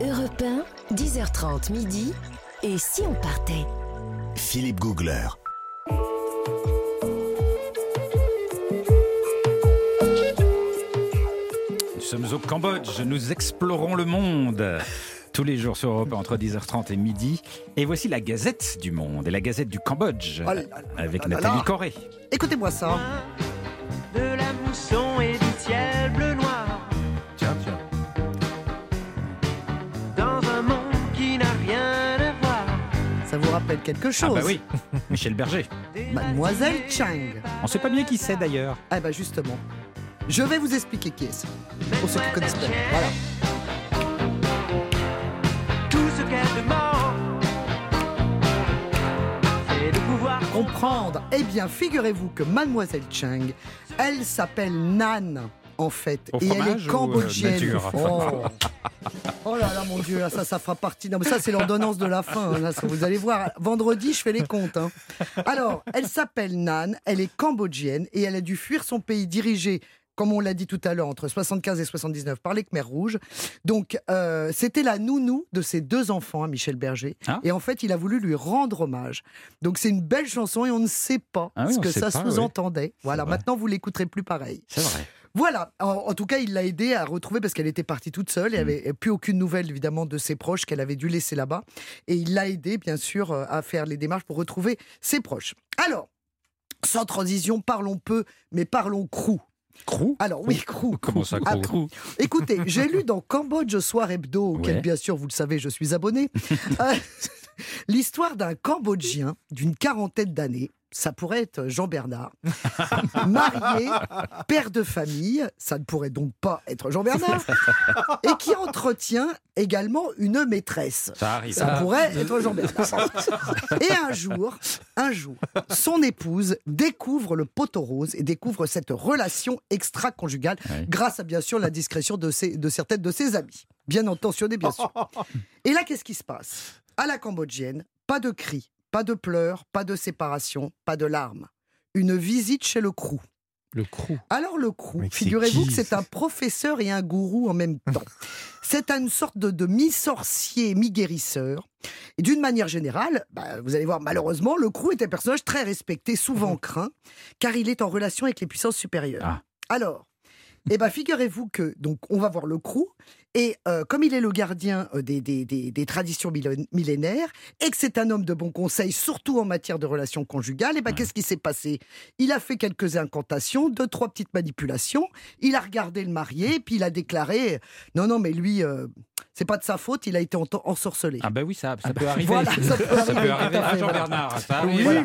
Europe 1, 10h30 midi. Et si on partait? Philippe Googler. Nous sommes au Cambodge, nous explorons le monde. Tous les jours sur Europe 1, entre 10h30 et midi. Et voici la Gazette du Monde et la Gazette du Cambodge. Oh là là avec là là Nathalie. Corré. Écoutez-moi ça. de la mousson et Ça vous rappelle quelque Ah chose bah oui, Michel Berger. Mademoiselle Chang. On sait pas bien qui c'est d'ailleurs. Ah bah justement. Je vais vous expliquer qui est-ce. Pour ceux qui connaissent pas. Voilà. Tout ce qu'elle demande, c'est de pouvoir Comprendre. Eh bien, figurez-vous que Mademoiselle Chang, elle s'appelle Nan. En fait, Au et elle est ou, euh, cambodgienne. nature oh. Oh là là, mon Dieu, là, ça, ça fera partie. Non, mais ça, c'est l'ordonnance de la fin. là, ça, vous allez voir, vendredi, je fais les comptes. hein. Alors, elle s'appelle Nan, elle est cambodgienne et elle a dû fuir son pays dirigé. Comme on l'a dit tout à l'heure, entre 75 et 79 par les Khmers rouges. Donc, euh, c'était la nounou de ses deux enfants, hein, Michel Berger. Ah. Et en fait, il a voulu lui rendre hommage. Donc, c'est une belle chanson et on ne sait pas Ah oui, ce que ça sous-entendait. Voilà, maintenant, vous l'écouterez plus pareil. C'est vrai. Voilà, en, en tout cas, il l'a aidé à retrouver parce qu'elle était partie toute seule Mm. et avait plus aucune nouvelle évidemment de ses proches qu'elle avait dû laisser là-bas. Et il l'a aidé bien sûr euh, à faire les démarches pour retrouver ses proches. Alors, sans transition, parlons peu, mais parlons crou. Crou Alors oui, crou. Comment ça, Ah, Crou Écoutez, j'ai lu dans Cambodge Soir Hebdo, auquel bien sûr, vous le savez, je suis abonné, euh, l'histoire d'un Cambodgien d'une quarantaine d'années. Ça pourrait être Jean Bernard, marié, père de famille, ça ne pourrait donc pas être Jean Bernard, et qui entretient également une maîtresse. Ça arrive. Ça pourrait être Jean Bernard. Et un jour, un jour, son épouse découvre le poteau rose et découvre cette relation extra-conjugale grâce à bien sûr la discrétion de, ses- de certaines de ses amies. Bien intentionnées, bien sûr. Et là, qu'est-ce qui se passe? À la cambodgienne, pas de cris, pas de pleurs, pas de séparation, pas de larmes. Une visite chez le crou. Le crew. Alors le crew, figurez-vous que c'est un professeur et un gourou en même temps. C'est une sorte de, de mi-sorcier, mi-guérisseur. Et d'une manière générale, bah, vous allez voir, malheureusement, le crew est un personnage très respecté, souvent craint, car il est en relation avec les puissances supérieures. Ah. Alors, eh ben, figurez-vous que donc on va voir le crew, et euh, comme il est le gardien euh, des, des- des- des traditions millénaires, et que c'est un homme de bon conseil, surtout en matière de relations conjugales, et ben, qu'est-ce qui s'est passé? Il a fait quelques incantations, deux, trois petites manipulations, il a regardé le marié, puis il a déclaré Non, non, mais lui, euh, c'est pas de sa faute, il a été en- ensorcelé. Ah bah oui, ça, ça peut arriver. Voilà, ça peut Ça peut arriver, arriver. à Ah, Jean. Bernard, ça Oui, voilà.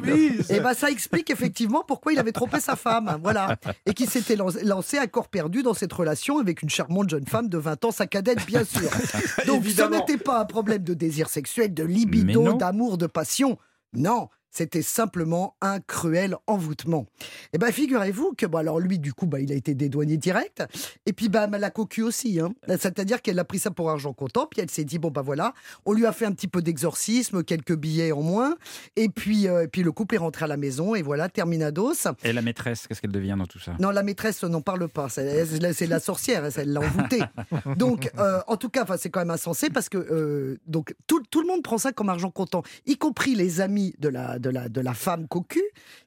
Et ben ça explique effectivement pourquoi il avait trompé sa femme, voilà, et qu'il s'était lan- lancé à corps perdu dans cette relation avec une charmante jeune femme de 20 ans, sa cadette bien sûr. Donc ce n'était pas un problème de désir sexuel, de libido, d'amour, de passion. Non, c'était simplement un cruel envoûtement. Et ben figurez-vous que bon alors lui du coup bah il a été dédouané direct et puis bah la cocu aussi hein. C'est-à-dire qu'elle a pris ça pour argent comptant puis elle s'est dit bon bah voilà, on lui a fait un petit peu d'exorcisme, quelques billets en moins et puis euh, et puis le couple est rentré à la maison et voilà terminados. Et la maîtresse, qu'est-ce qu'elle devient dans tout ça? Non, la maîtresse n'en parle pas. C'est la sorcière, elle l'a envoûtée. Donc, euh, en tout cas, c'est quand même insensé parce que euh, donc tout, tout le monde prend ça comme argent comptant, y compris les amis de la, de la, de la femme cocu,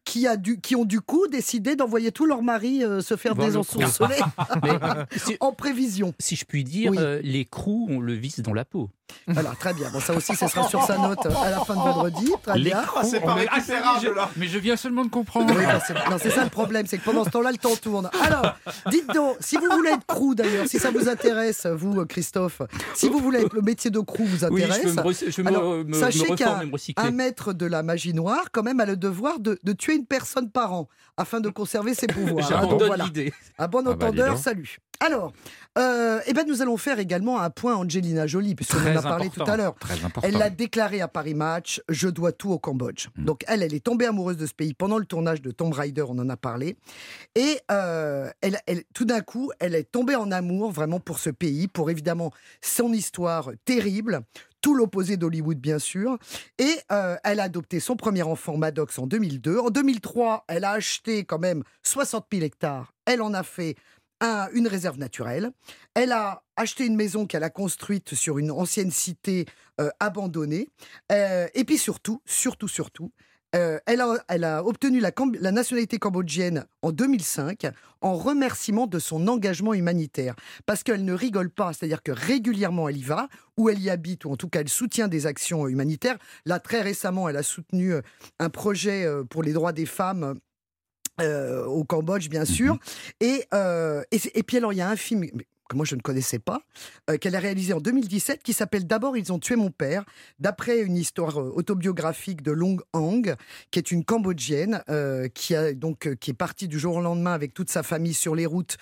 qui, a dû, qui ont du coup décidé d'envoyer tous leurs maris euh, se faire désensorceler Mais si, en prévision. si je puis dire, Oui. euh, les crews, on le vise dans la peau. Voilà, très bien. Bon, ça aussi, ce sera sur sa note à la fin de vendredi. Très bien. L'écran, c'est pas Ah, récupérable, là. Mais je viens seulement de comprendre. Oui, bah, c'est- non, c'est ça le problème, c'est que pendant ce temps-là, le temps tourne. Alors, dites donc, si vous voulez être crew d'ailleurs, si ça vous intéresse, vous, euh, Christophe, si vous voulez être le métier de crew vous Oui, intéresse, je veux me, re- je veux me- alors, me, me sachez qu'un un maître de la magie noire, quand même, a le devoir de, de tuer une personne par an afin de conserver ses pouvoirs. hein. Donc, J'abandonne voilà. l'idée. Un bon bah, entendeur, salut. Alors, euh, eh ben, nous allons faire également un point Angelina Jolie, Très a parlé important, tout à l'heure. Elle l'a déclaré à Paris Match, je dois tout au Cambodge. Mm. Donc elle, elle est tombée amoureuse de ce pays pendant le tournage de Tomb Raider, on en a parlé. Et euh, elle, elle- tout d'un coup, elle est tombée en amour vraiment pour ce pays, pour évidemment son histoire terrible, tout l'opposé d'Hollywood bien sûr. Et euh, elle a adopté son premier enfant, Maddox, en 2002. En 2003, elle a acheté quand même 60 000 hectares. Elle en a fait un- une réserve naturelle. Elle a acheté une maison qu'elle a construite sur une ancienne cité euh, abandonnée. Euh, et puis surtout, surtout, surtout, euh, elle, a, obtenu la, la nationalité cambodgienne en 2005 en remerciement de son engagement humanitaire. Parce qu'elle ne rigole pas, c'est-à-dire que régulièrement elle y va, où elle y habite, ou en tout cas elle soutient des actions humanitaires. Là, très récemment, elle a soutenu un projet pour les droits des femmes. Euh, au Cambodge, bien sûr. Et, euh, et, et puis alors, il y a un film que moi je ne connaissais pas, euh, qu'elle a réalisé en 2017, qui s'appelle D'abord, ils ont tué mon père, d'après une histoire euh, autobiographique de Long Hang, qui est une Cambodgienne, euh, qui, a, donc, euh, qui est partie du jour au lendemain avec toute sa famille sur les routes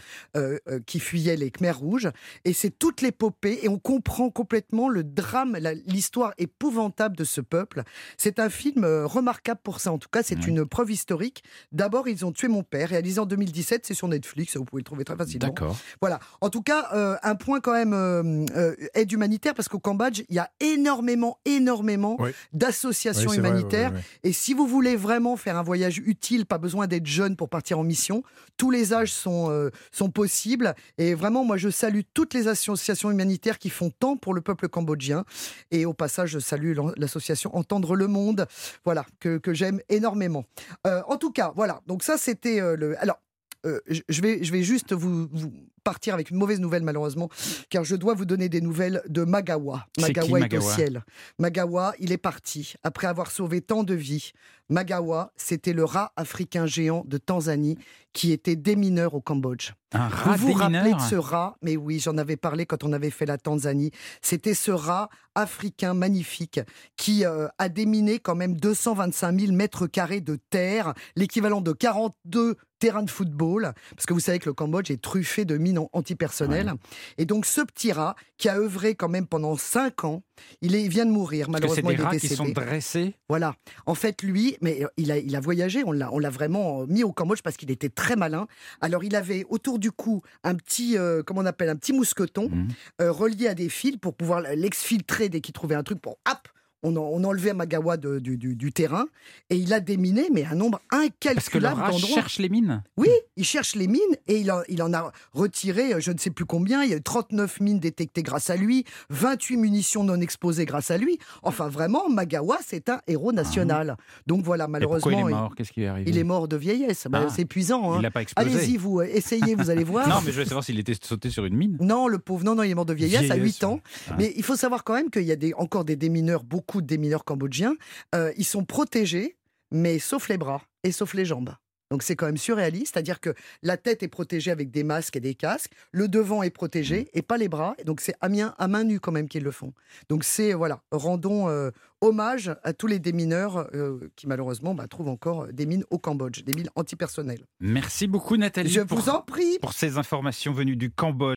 qui fuyaient les Khmers rouges. Et c'est toute l'épopée, et on comprend complètement le drame, l'histoire épouvantable de ce peuple. C'est un film remarquable pour ça, en tout cas, c'est une preuve historique. D'abord, ils ont tué mon père, réalisé en 2017, c'est sur Netflix, vous pouvez le trouver très facilement. D'accord. Voilà. En tout cas, euh, un point quand même euh, euh, aide humanitaire parce qu'au Cambodge, il y a énormément, énormément Oui. d'associations Oui, c'est vrai, humanitaires. Et si vous voulez vraiment faire un voyage utile, pas besoin d'être jeune pour partir en mission, tous les âges sont, euh, sont possibles. Et vraiment, moi, je salue toutes les associations humanitaires qui font tant pour le peuple cambodgien. Et au passage, je salue l'association Entendre le Monde, voilà, que, que j'aime énormément. En tout cas, voilà. Donc ça, c'était le... Alors, euh, je vais, je vais juste vous, vous partir avec une mauvaise nouvelle, malheureusement, car je dois vous donner des nouvelles de Magawa. Qui, Magawa est au ciel. Magawa, il est parti après avoir sauvé tant de vies. Magawa, c'était le rat africain géant de Tanzanie qui était démineur au Cambodge. Un rat vous vous rappelez de ce rat? Mais oui, j'en avais parlé quand on avait fait la Tanzanie. C'était ce rat africain magnifique qui euh, a déminé quand même 225 000 mètres carrés de terre, l'équivalent de 42 terrains de football, parce que vous savez que le Cambodge est truffé de mines an- antipersonnelles. Et donc ce petit rat, qui a œuvré quand même pendant 5 ans, il, est- il vient de mourir, Parce que c'est malheureusement des il est rats qui sont dressés. Voilà. En fait, lui, mais euh, il a, il a voyagé, on l'a, on l'a vraiment euh, mis au Cambodge parce qu'il était très malin. Alors, il avait autour du cou un petit, euh, comment on appelle, un petit mousqueton Mhm. euh, relié à des fils pour pouvoir l'exfiltrer dès qu'il trouvait un truc pour, hop, on, en- on enlevait Magawa de- du, du- du terrain et il a déminé, mais un nombre Parce que le incalculable d'endroits. cherche les mines. Oui, il cherche les mines et il en, il en a retiré euh, je ne sais plus combien. Il y a eu 39 mines détectées grâce à lui, 28 munitions non exposées grâce à lui. Enfin, vraiment, Magawa, c'est un héros national. Donc voilà, Et malheureusement, il est mort? Qu'est-ce qui est arrivé? il est mort de vieillesse. Bah, Ah. c'est épuisant. Il hein. l'a pas explosé. Allez-y, vous, euh, essayez, vous allez voir. Non, mais je veux savoir s'il était sauté sur une mine. Non, le pauvre, non, non, il est mort de vieillesse, à Vieillesse, 8 ans. Ah. Mais il faut savoir quand même qu'il y a des, encore des démineurs, beaucoup de démineurs cambodgiens. Euh, ils sont protégés, mais sauf les bras et sauf les jambes. Donc c'est quand même surréaliste, c'est-à-dire que la tête est protégée avec des masques et des casques, le devant est protégé et pas les bras. Donc c'est à main, à main nue quand même qu'ils le font. Donc c'est voilà, rendons euh, hommage à tous les démineurs euh, qui malheureusement bah, trouvent encore des mines au Cambodge, des mines antipersonnelles. Merci beaucoup, Nathalie, Je pour, vous en prie. pour ces informations venues du Cambodge.